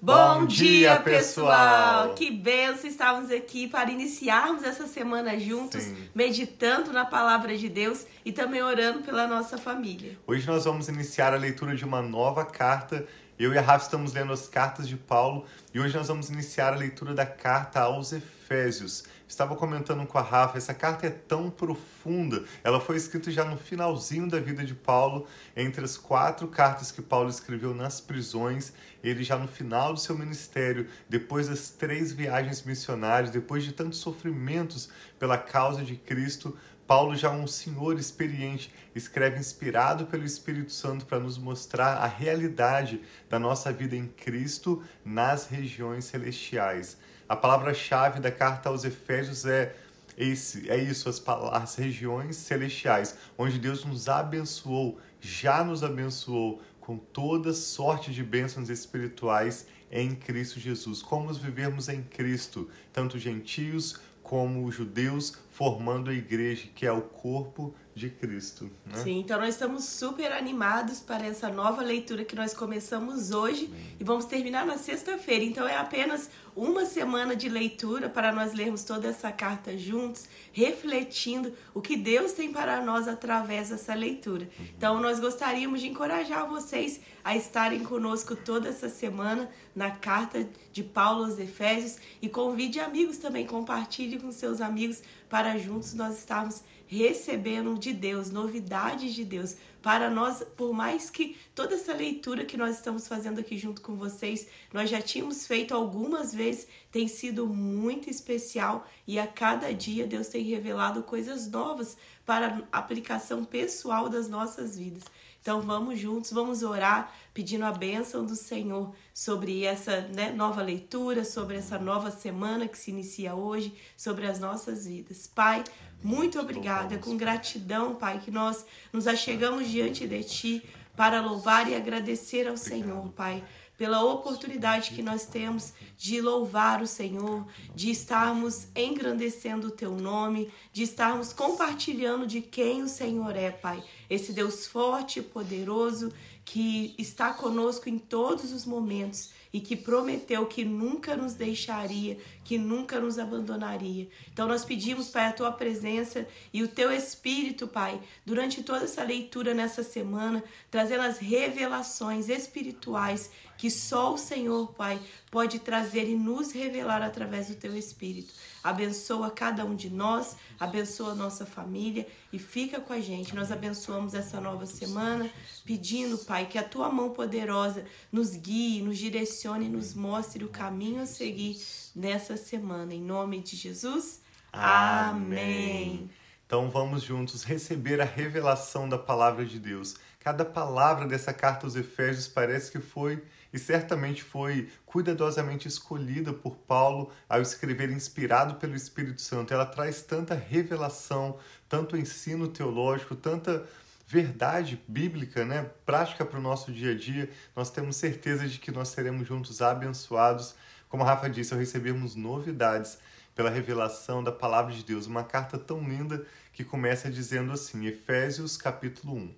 Bom dia, pessoal! Que benção estarmos aqui para iniciarmos essa semana juntos, Sim. meditando na palavra de Deus e também orando pela nossa família. Hoje nós vamos iniciar a leitura de uma nova carta. Eu e a Rafa estamos lendo as cartas de Paulo e hoje nós vamos iniciar a leitura da carta aos Efésios. Estava comentando com a Rafa, essa carta é tão profunda. Ela foi escrita já no finalzinho da vida de Paulo, entre as quatro cartas que Paulo escreveu nas prisões. Ele já no final do seu ministério, depois das três viagens missionárias, depois de tantos sofrimentos pela causa de Cristo, Paulo, já um senhor experiente, escreve inspirado pelo Espírito Santo para nos mostrar a realidade da nossa vida em Cristo nas regiões celestiais. A palavra-chave da carta aos Efésios é esse, é isso, as, as regiões celestiais, onde Deus nos abençoou, já nos abençoou com toda sorte de bênçãos espirituais em Cristo Jesus. Como vivermos em Cristo, tanto gentios como judeus, formando a igreja, que é o corpo de Cristo. Né? Sim, então nós estamos super animados para essa nova leitura que nós começamos hoje e vamos terminar na sexta-feira. Então é apenas uma semana de leitura para nós lermos toda essa carta juntos, refletindo o que Deus tem para nós através dessa leitura. Então nós gostaríamos de encorajar vocês a estarem conosco toda essa semana na carta de Paulo aos Efésios e convide amigos também, compartilhe com seus amigos para juntos nós estarmos recebendo de Deus, novidades de Deus. Para nós, por mais que toda essa leitura que nós estamos fazendo aqui junto com vocês, nós já tínhamos feito algumas vezes, tem sido muito especial e a cada dia Deus tem revelado coisas novas para aplicação pessoal das nossas vidas. Então vamos juntos, vamos orar pedindo a bênção do Senhor sobre essa né, nova leitura, sobre essa nova semana que se inicia hoje, sobre as nossas vidas. Pai, muito obrigada, com gratidão, Pai, que nós nos achegamos diante de Ti para louvar e agradecer ao Senhor, Pai pela oportunidade que nós temos de louvar o Senhor, de estarmos engrandecendo o teu nome, de estarmos compartilhando de quem o Senhor é, Pai. Esse Deus forte e poderoso que está conosco em todos os momentos e que prometeu que nunca nos deixaria, que nunca nos abandonaria. Então nós pedimos, Pai, a tua presença e o teu espírito, Pai, durante toda essa leitura nessa semana, trazendo as revelações espirituais que só o Senhor, Pai, pode trazer e nos revelar através do teu espírito. Abençoa cada um de nós, abençoa a nossa família e fica com a gente. Nós abençoamos essa nova semana, pedindo, Pai, que a tua mão poderosa nos guie, nos direcione e nos mostre o caminho a seguir nessa semana. Em nome de Jesus. Amém. Então vamos juntos receber a revelação da palavra de Deus. Cada palavra dessa carta aos Efésios parece que foi e certamente foi cuidadosamente escolhida por Paulo ao escrever inspirado pelo Espírito Santo. Ela traz tanta revelação, tanto ensino teológico, tanta verdade bíblica, né, prática para o nosso dia a dia. Nós temos certeza de que nós seremos juntos abençoados. Como a Rafa disse, ao recebermos novidades pela revelação da palavra de Deus. Uma carta tão linda que começa dizendo assim, Efésios capítulo 1.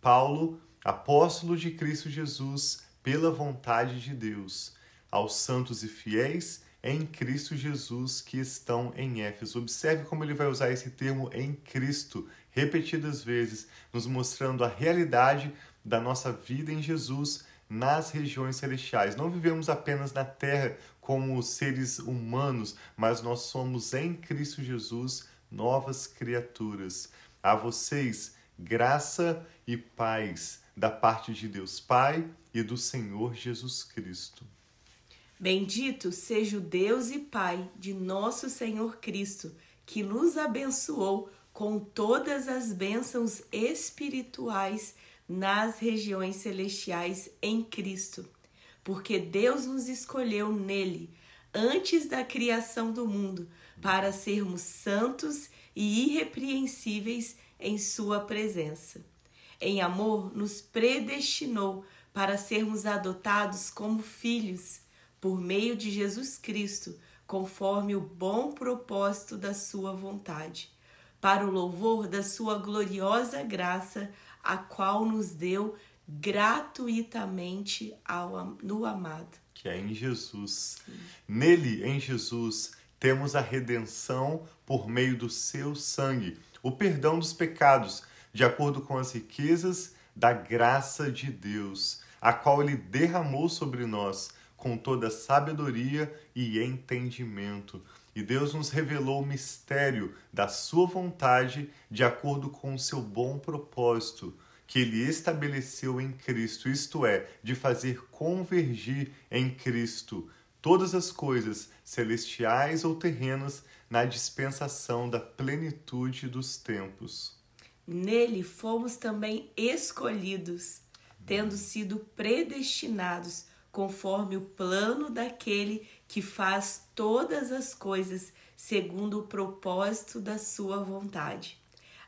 Paulo, apóstolo de Cristo Jesus, pela vontade de Deus, aos santos e fiéis em Cristo Jesus que estão em Éfeso. Observe como ele vai usar esse termo em Cristo repetidas vezes, nos mostrando a realidade da nossa vida em Jesus nas regiões celestiais. Não vivemos apenas na terra como seres humanos, mas nós somos em Cristo Jesus novas criaturas. A vocês, graça e paz da parte de Deus Pai e do Senhor Jesus Cristo. Bendito seja o Deus e Pai de nosso Senhor Cristo, que nos abençoou com todas as bênçãos espirituais nas regiões celestiais em Cristo, porque Deus nos escolheu nele antes da criação do mundo para sermos santos e irrepreensíveis em Sua presença. Em amor, nos predestinou para sermos adotados como filhos por meio de Jesus Cristo, conforme o bom propósito da Sua vontade, para o louvor da Sua gloriosa graça, a qual nos deu gratuitamente ao, no amado. que é em Jesus. Nele, em Jesus, temos a redenção por meio do seu sangue, o perdão dos pecados, de acordo com as riquezas da graça de Deus, a qual ele derramou sobre nós com toda sabedoria e entendimento. E Deus nos revelou o mistério da sua vontade de acordo com o seu bom propósito que ele estabeleceu em Cristo, isto é, de fazer convergir em Cristo todas as coisas, celestiais ou terrenas, na dispensação da plenitude dos tempos. Nele fomos também escolhidos, tendo sido predestinados conforme o plano daquele que faz todas as coisas segundo o propósito da sua vontade,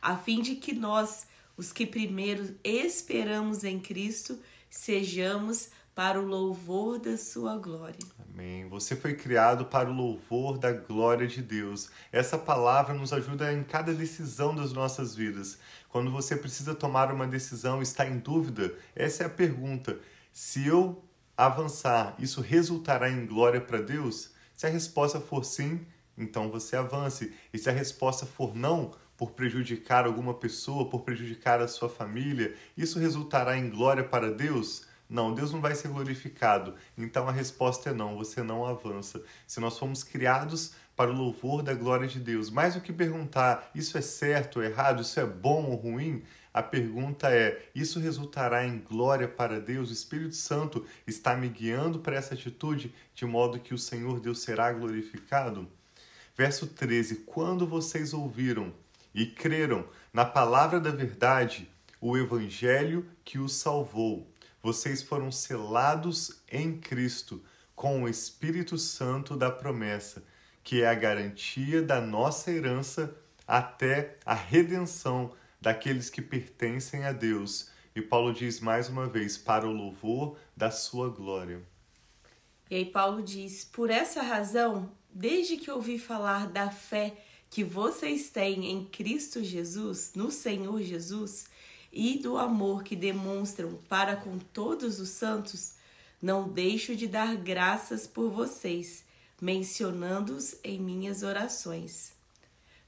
a fim de que nós, os que primeiro esperamos em Cristo, sejamos para o louvor da sua glória. Amém. Você foi criado para o louvor da glória de Deus. Essa palavra nos ajuda em cada decisão das nossas vidas. Quando você precisa tomar uma decisão, está em dúvida, essa é a pergunta. Se eu avançar, isso resultará em glória para Deus? Se a resposta for sim, então você avance. E se a resposta for não, por prejudicar alguma pessoa, por prejudicar a sua família, isso resultará em glória para Deus? Não, Deus não vai ser glorificado. Então a resposta é não, você não avança. Se nós fomos criados para o louvor da glória de Deus, mais do que perguntar isso é certo ou errado, isso é bom ou ruim, a pergunta é: isso resultará em glória para Deus? O Espírito Santo está me guiando para essa atitude de modo que o Senhor Deus será glorificado? Verso 13: Quando vocês ouviram e creram na palavra da verdade, o evangelho que os salvou. Vocês foram selados em Cristo com o Espírito Santo da promessa, que é a garantia da nossa herança até a redenção daqueles que pertencem a Deus. E Paulo diz mais uma vez: para o louvor da sua glória. E aí, Paulo diz: por essa razão, desde que ouvi falar da fé que vocês têm em Cristo Jesus, no Senhor Jesus, e do amor que demonstram para com todos os santos, não deixo de dar graças por vocês, mencionando-os em minhas orações.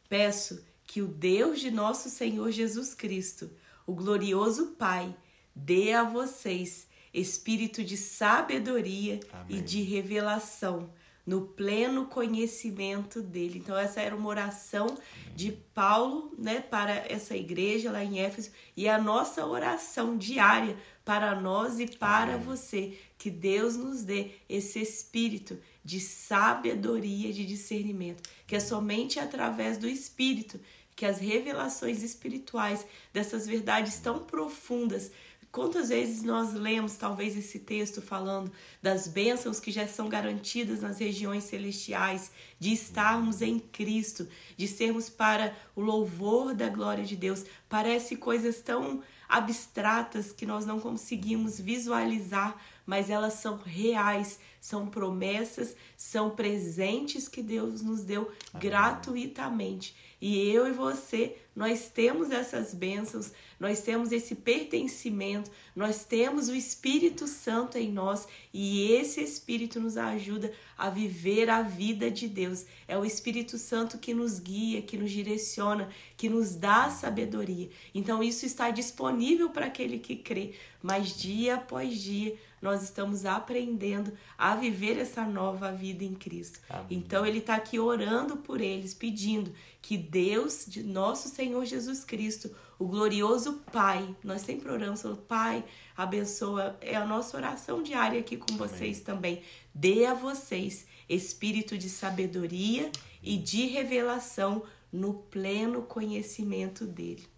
Peço que o Deus de nosso Senhor Jesus Cristo, o glorioso Pai, dê a vocês espírito de sabedoria Amém. e de revelação no pleno conhecimento dele. Então essa era uma oração de Paulo, né, para essa igreja lá em Éfeso e a nossa oração diária para nós e para Amém. você, que Deus nos dê esse espírito de sabedoria, de discernimento, que é somente através do espírito que as revelações espirituais dessas verdades tão profundas Quantas vezes nós lemos talvez esse texto falando das bênçãos que já são garantidas nas regiões celestiais, de estarmos em Cristo, de sermos para o louvor da glória de Deus? Parece coisas tão abstratas que nós não conseguimos visualizar, mas elas são reais, são promessas, são presentes que Deus nos deu Amém. gratuitamente. E eu e você, nós temos essas bênçãos, nós temos esse pertencimento, nós temos o Espírito Santo em nós e esse Espírito nos ajuda a viver a vida de Deus. É o Espírito Santo que nos guia, que nos direciona, que nos dá sabedoria. Então isso está disponível para aquele que crê, mas dia após dia nós estamos aprendendo a viver essa nova vida em Cristo. Amém. Então ele está aqui orando por eles, pedindo que Deus, de nosso Senhor Jesus Cristo, o glorioso Pai, nós sempre oramos pelo Pai, abençoa, é a nossa oração diária aqui com Amém. vocês também. Dê a vocês espírito de sabedoria e de revelação no pleno conhecimento dele.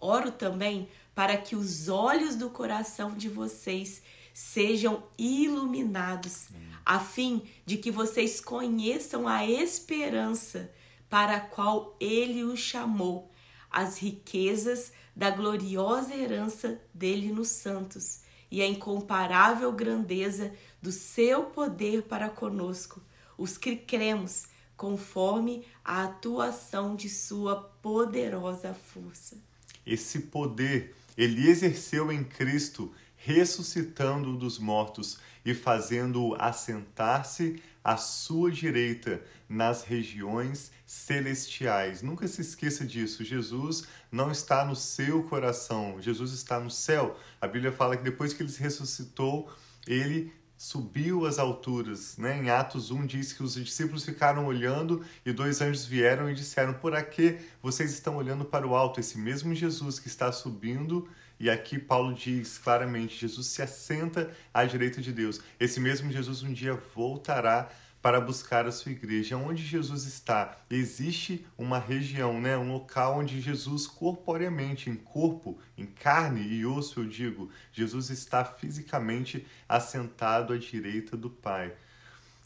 Oro também para que os olhos do coração de vocês sejam iluminados, a fim de que vocês conheçam a esperança para a qual ele os chamou, as riquezas da gloriosa herança dele nos santos e a incomparável grandeza do seu poder para conosco, os que cremos, conforme a atuação de sua poderosa força. Esse poder ele exerceu em Cristo ressuscitando dos mortos e fazendo-o assentar-se à sua direita nas regiões celestiais. Nunca se esqueça disso. Jesus não está no seu coração, Jesus está no céu. A Bíblia fala que depois que ele ressuscitou, ele subiu às alturas. Né? Em Atos 1 diz que os discípulos ficaram olhando e dois anjos vieram e disseram: Por que vocês estão olhando para o alto? Esse mesmo Jesus que está subindo. E aqui Paulo diz claramente: Jesus se assenta à direita de Deus. Esse mesmo Jesus um dia voltará para buscar a sua igreja. Onde Jesus está, existe uma região, né, um local onde Jesus corporeamente, em corpo, em carne e osso, eu digo, Jesus está fisicamente assentado à direita do Pai.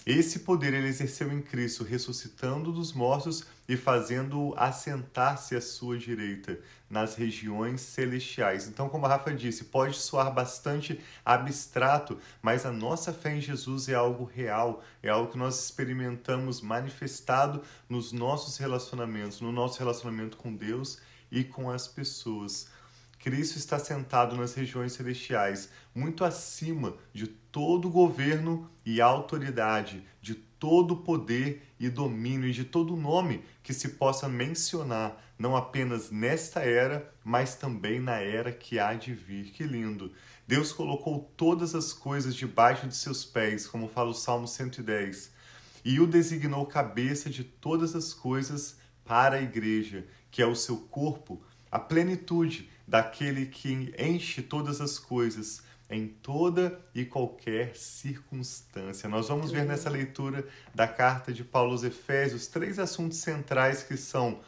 Esse poder ele exerceu em Cristo, ressuscitando dos mortos e fazendo-o assentar-se à sua direita, nas regiões celestiais. Então, como a Rafa disse, pode soar bastante abstrato, mas a nossa fé em Jesus é algo real, é algo que nós experimentamos manifestado nos nossos relacionamentos, no nosso relacionamento com Deus e com as pessoas. Cristo está sentado nas regiões celestiais, muito acima de todo governo e autoridade, de todo poder e domínio e de todo nome que se possa mencionar, não apenas nesta era, mas também na era que há de vir. Que lindo! Deus colocou todas as coisas debaixo de seus pés, como fala o Salmo 110, e o designou cabeça de todas as coisas para a igreja, que é o seu corpo, a plenitude daquele que enche todas as coisas em toda e qualquer circunstância. Nós vamos ver nessa leitura da carta de Paulo aos Efésios três assuntos centrais que são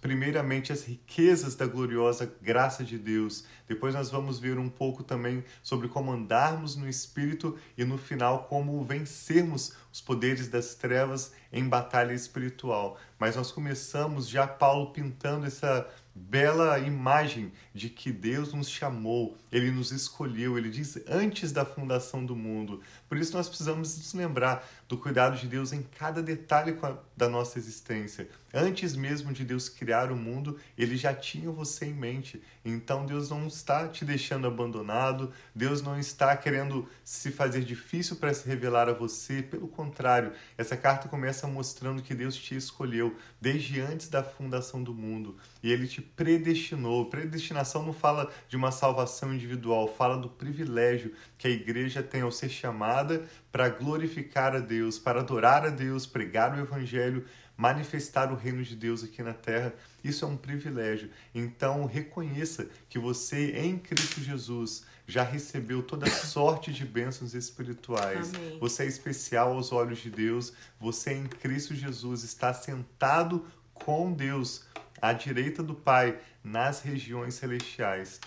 primeiramente as riquezas da gloriosa graça de Deus. Depois nós vamos ver um pouco também sobre como andarmos no espírito e no final como vencermos os poderes das trevas em batalha espiritual. Mas nós começamos já Paulo pintando essa bela imagem de que Deus nos chamou, ele nos escolheu, ele diz antes da fundação do mundo. Por isso nós precisamos nos lembrar do cuidado de Deus em cada detalhe da nossa existência. Antes mesmo de Deus criar o mundo, ele já tinha você em mente. Então Deus não está te deixando abandonado, Deus não está querendo se fazer difícil para se revelar a você. Pelo contrário, essa carta começa mostrando que Deus te escolheu desde antes da fundação do mundo e ele te predestinou. Predestinação não fala de uma salvação individual, fala do privilégio que a igreja tem ao ser chamada para glorificar a Deus, para adorar a Deus, pregar o evangelho manifestar o reino de Deus aqui na terra. Isso é um privilégio. Então, reconheça que você, em Cristo Jesus, já recebeu toda sorte de bênçãos espirituais. Amém. Você é especial aos olhos de Deus. Você, em Cristo Jesus, está sentado com Deus à direita do Pai nas regiões celestiais.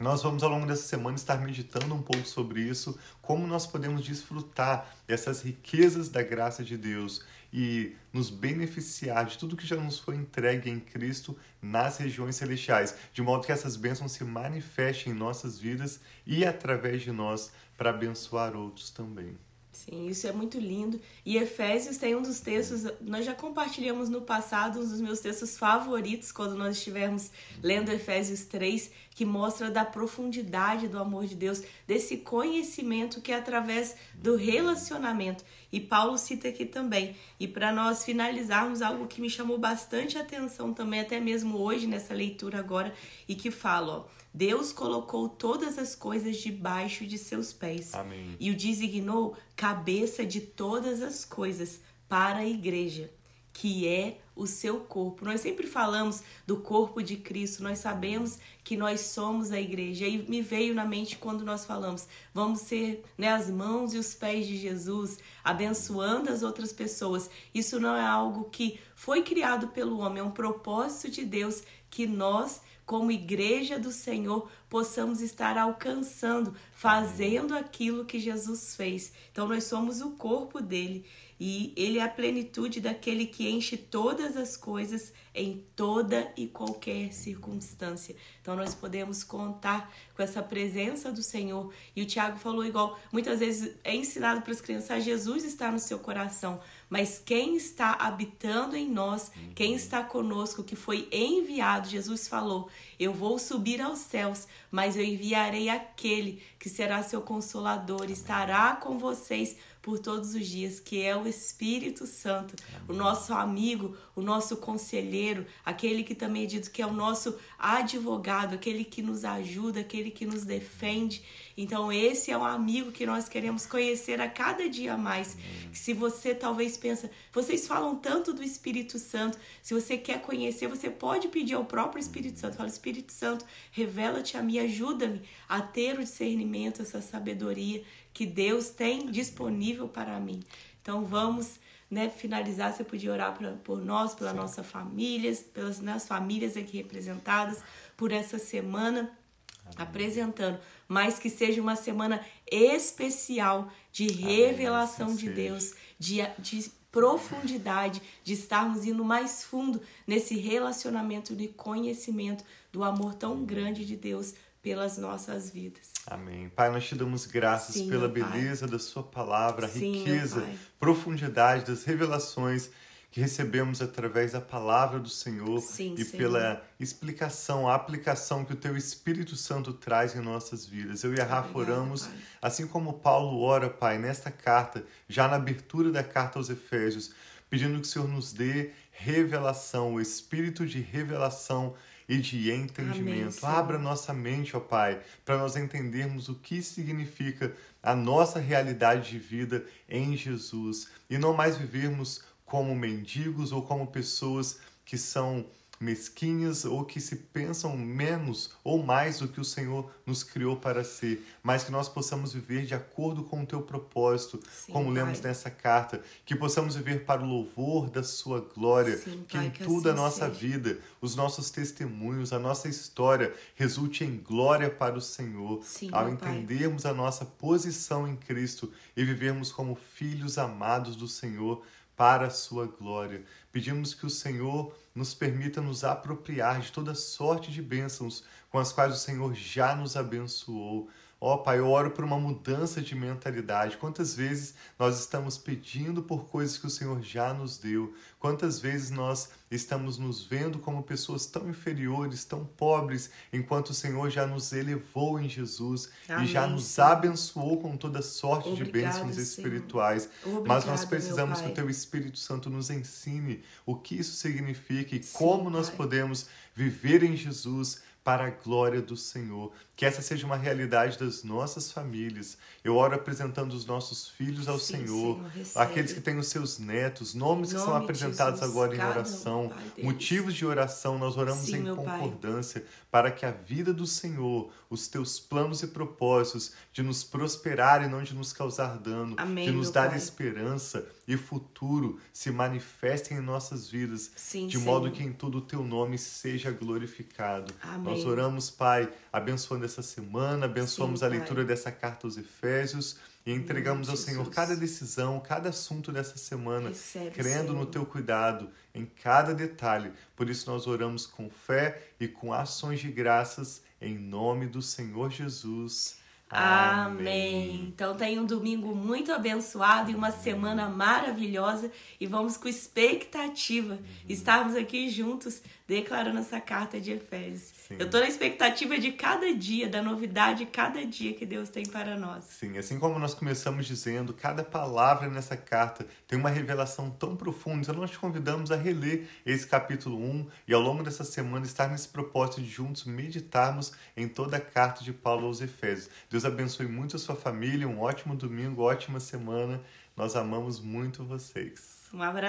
Nós vamos ao longo dessa semana estar meditando um pouco sobre isso, como nós podemos desfrutar dessas riquezas da graça de Deus e nos beneficiar de tudo que já nos foi entregue em Cristo nas regiões celestiais, de modo que essas bênçãos se manifestem em nossas vidas e através de nós para abençoar outros também. Sim, isso é muito lindo. E Efésios tem um dos textos, nós já compartilhamos no passado um dos meus textos favoritos quando nós estivermos lendo Efésios 3, que mostra da profundidade do amor de Deus, desse conhecimento que é através do relacionamento. E Paulo cita aqui também. E para nós finalizarmos algo que me chamou bastante atenção também, até mesmo hoje nessa leitura agora, e que fala, ó, Deus colocou todas as coisas debaixo de seus pés Amém. e o designou cabeça de todas as coisas para a igreja, que é o seu corpo. Nós sempre falamos do corpo de Cristo, nós sabemos que nós somos a igreja. E me veio na mente quando nós falamos, vamos ser né, as mãos e os pés de Jesus, abençoando as outras pessoas. Isso não é algo que foi criado pelo homem, é um propósito de Deus que nós como igreja do Senhor, possamos estar alcançando, fazendo aquilo que Jesus fez. Então, nós somos o corpo dele e ele é a plenitude daquele que enche todas as coisas em toda e qualquer circunstância. Então nós podemos contar com essa presença do Senhor. E o Tiago falou igual, muitas vezes é ensinado para as crianças, Jesus está no seu coração, mas quem está habitando em nós, quem está conosco, que foi enviado, Jesus falou, Eu vou subir aos céus, mas eu enviarei aquele que será seu consolador, estará com vocês por todos os dias, que é o Espírito Santo, Amém. o nosso amigo, o nosso conselheiro, aquele que também é dito que é o nosso advogado, aquele que nos ajuda, aquele que nos defende. Então, esse é o amigo que nós queremos conhecer a cada dia mais. Se você talvez pensa, vocês falam tanto do Espírito Santo, se você quer conhecer, você pode pedir ao próprio Espírito Santo. Fala, Espírito Santo, revela-te a mim, ajuda-me a ter o discernimento, essa sabedoria que Deus tem disponível para mim. Então vamos né, finalizar, você podia orar pra, por nós, pela Sim. nossa família, pelas nossas famílias aqui representadas, por essa semana. Apresentando, mas que seja uma semana especial de revelação Amém. de Deus, de, de profundidade, de estarmos indo mais fundo nesse relacionamento de conhecimento do amor tão grande de Deus pelas nossas vidas. Amém. Pai, nós te damos graças Sim, pela beleza da Sua palavra, Sim, riqueza, profundidade das revelações que recebemos através da palavra do Senhor Sim, e pela explicação, a aplicação que o Teu Espírito Santo traz em nossas vidas. Eu e a Rafa oramos, assim como Paulo ora, Pai, nesta carta, já na abertura da carta aos Efésios, pedindo que o Senhor nos dê revelação, o espírito de revelação e de entendimento. Amém, Abra nossa mente, ó Pai, para nós entendermos o que significa a nossa realidade de vida em Jesus e não mais vivermos como mendigos ou como pessoas que são mesquinhas ou que se pensam menos ou mais do que o Senhor nos criou para ser, mas que nós possamos viver de acordo com o teu propósito, Sim, como pai. lemos nessa carta, que possamos viver para o louvor da sua glória, Sim, que pai, em que tudo assim a nossa seja. vida, os nossos testemunhos, a nossa história resulte em glória para o Senhor, Sim, ao entendermos pai. a nossa posição em Cristo e vivermos como filhos amados do Senhor para a sua glória. Pedimos que o Senhor nos permita nos apropriar de toda sorte de bênçãos com as quais o Senhor já nos abençoou. Ó oh, Pai, eu oro por uma mudança de mentalidade. Quantas vezes nós estamos pedindo por coisas que o Senhor já nos deu? Quantas vezes nós estamos nos vendo como pessoas tão inferiores, tão pobres, enquanto o Senhor já nos elevou em Jesus Amém, e já nos Senhor. abençoou com toda sorte Obrigado, de bênçãos espirituais? Obrigado, Mas nós precisamos que o Teu Espírito Santo nos ensine o que isso significa e Sim, como nós podemos viver em Jesus para a glória do Senhor. Que essa seja uma realidade das nossas famílias. Eu oro apresentando os nossos filhos ao Sim, Senhor, Senhor aqueles que têm os seus netos, nomes que são apresentados Jesus, agora em oração, um, motivos de oração, nós oramos Sim, em concordância pai. para que a vida do Senhor, os teus planos e propósitos de nos prosperar e não de nos causar dano, Amém, de nos dar pai. esperança e futuro se manifestem em nossas vidas, Sim, de modo que em tudo o teu nome seja glorificado. Amém. Nós oramos, Pai, abençoando essa semana, abençoamos Sim, a leitura dessa carta aos Efésios e entregamos ao Senhor cada decisão, cada assunto dessa semana, Recebe, crendo Senhor. no teu cuidado em cada detalhe. Por isso nós oramos com fé e com ações de graças em nome do Senhor Jesus. Amém. Então tenha um domingo muito abençoado e uma semana maravilhosa e vamos com expectativa uhum. estarmos aqui juntos declarando essa carta de Efésios. Sim. Eu estou na expectativa de cada dia, da novidade cada dia que Deus tem para nós. Sim, assim como nós começamos dizendo, cada palavra nessa carta tem uma revelação tão profunda. Então nós te convidamos a reler esse capítulo 1 e ao longo dessa semana estar nesse propósito de juntos meditarmos em toda a carta de Paulo aos Efésios. Deus abençoe muito a sua família, um ótimo domingo, ótima semana. Nós amamos muito vocês. Um abraço.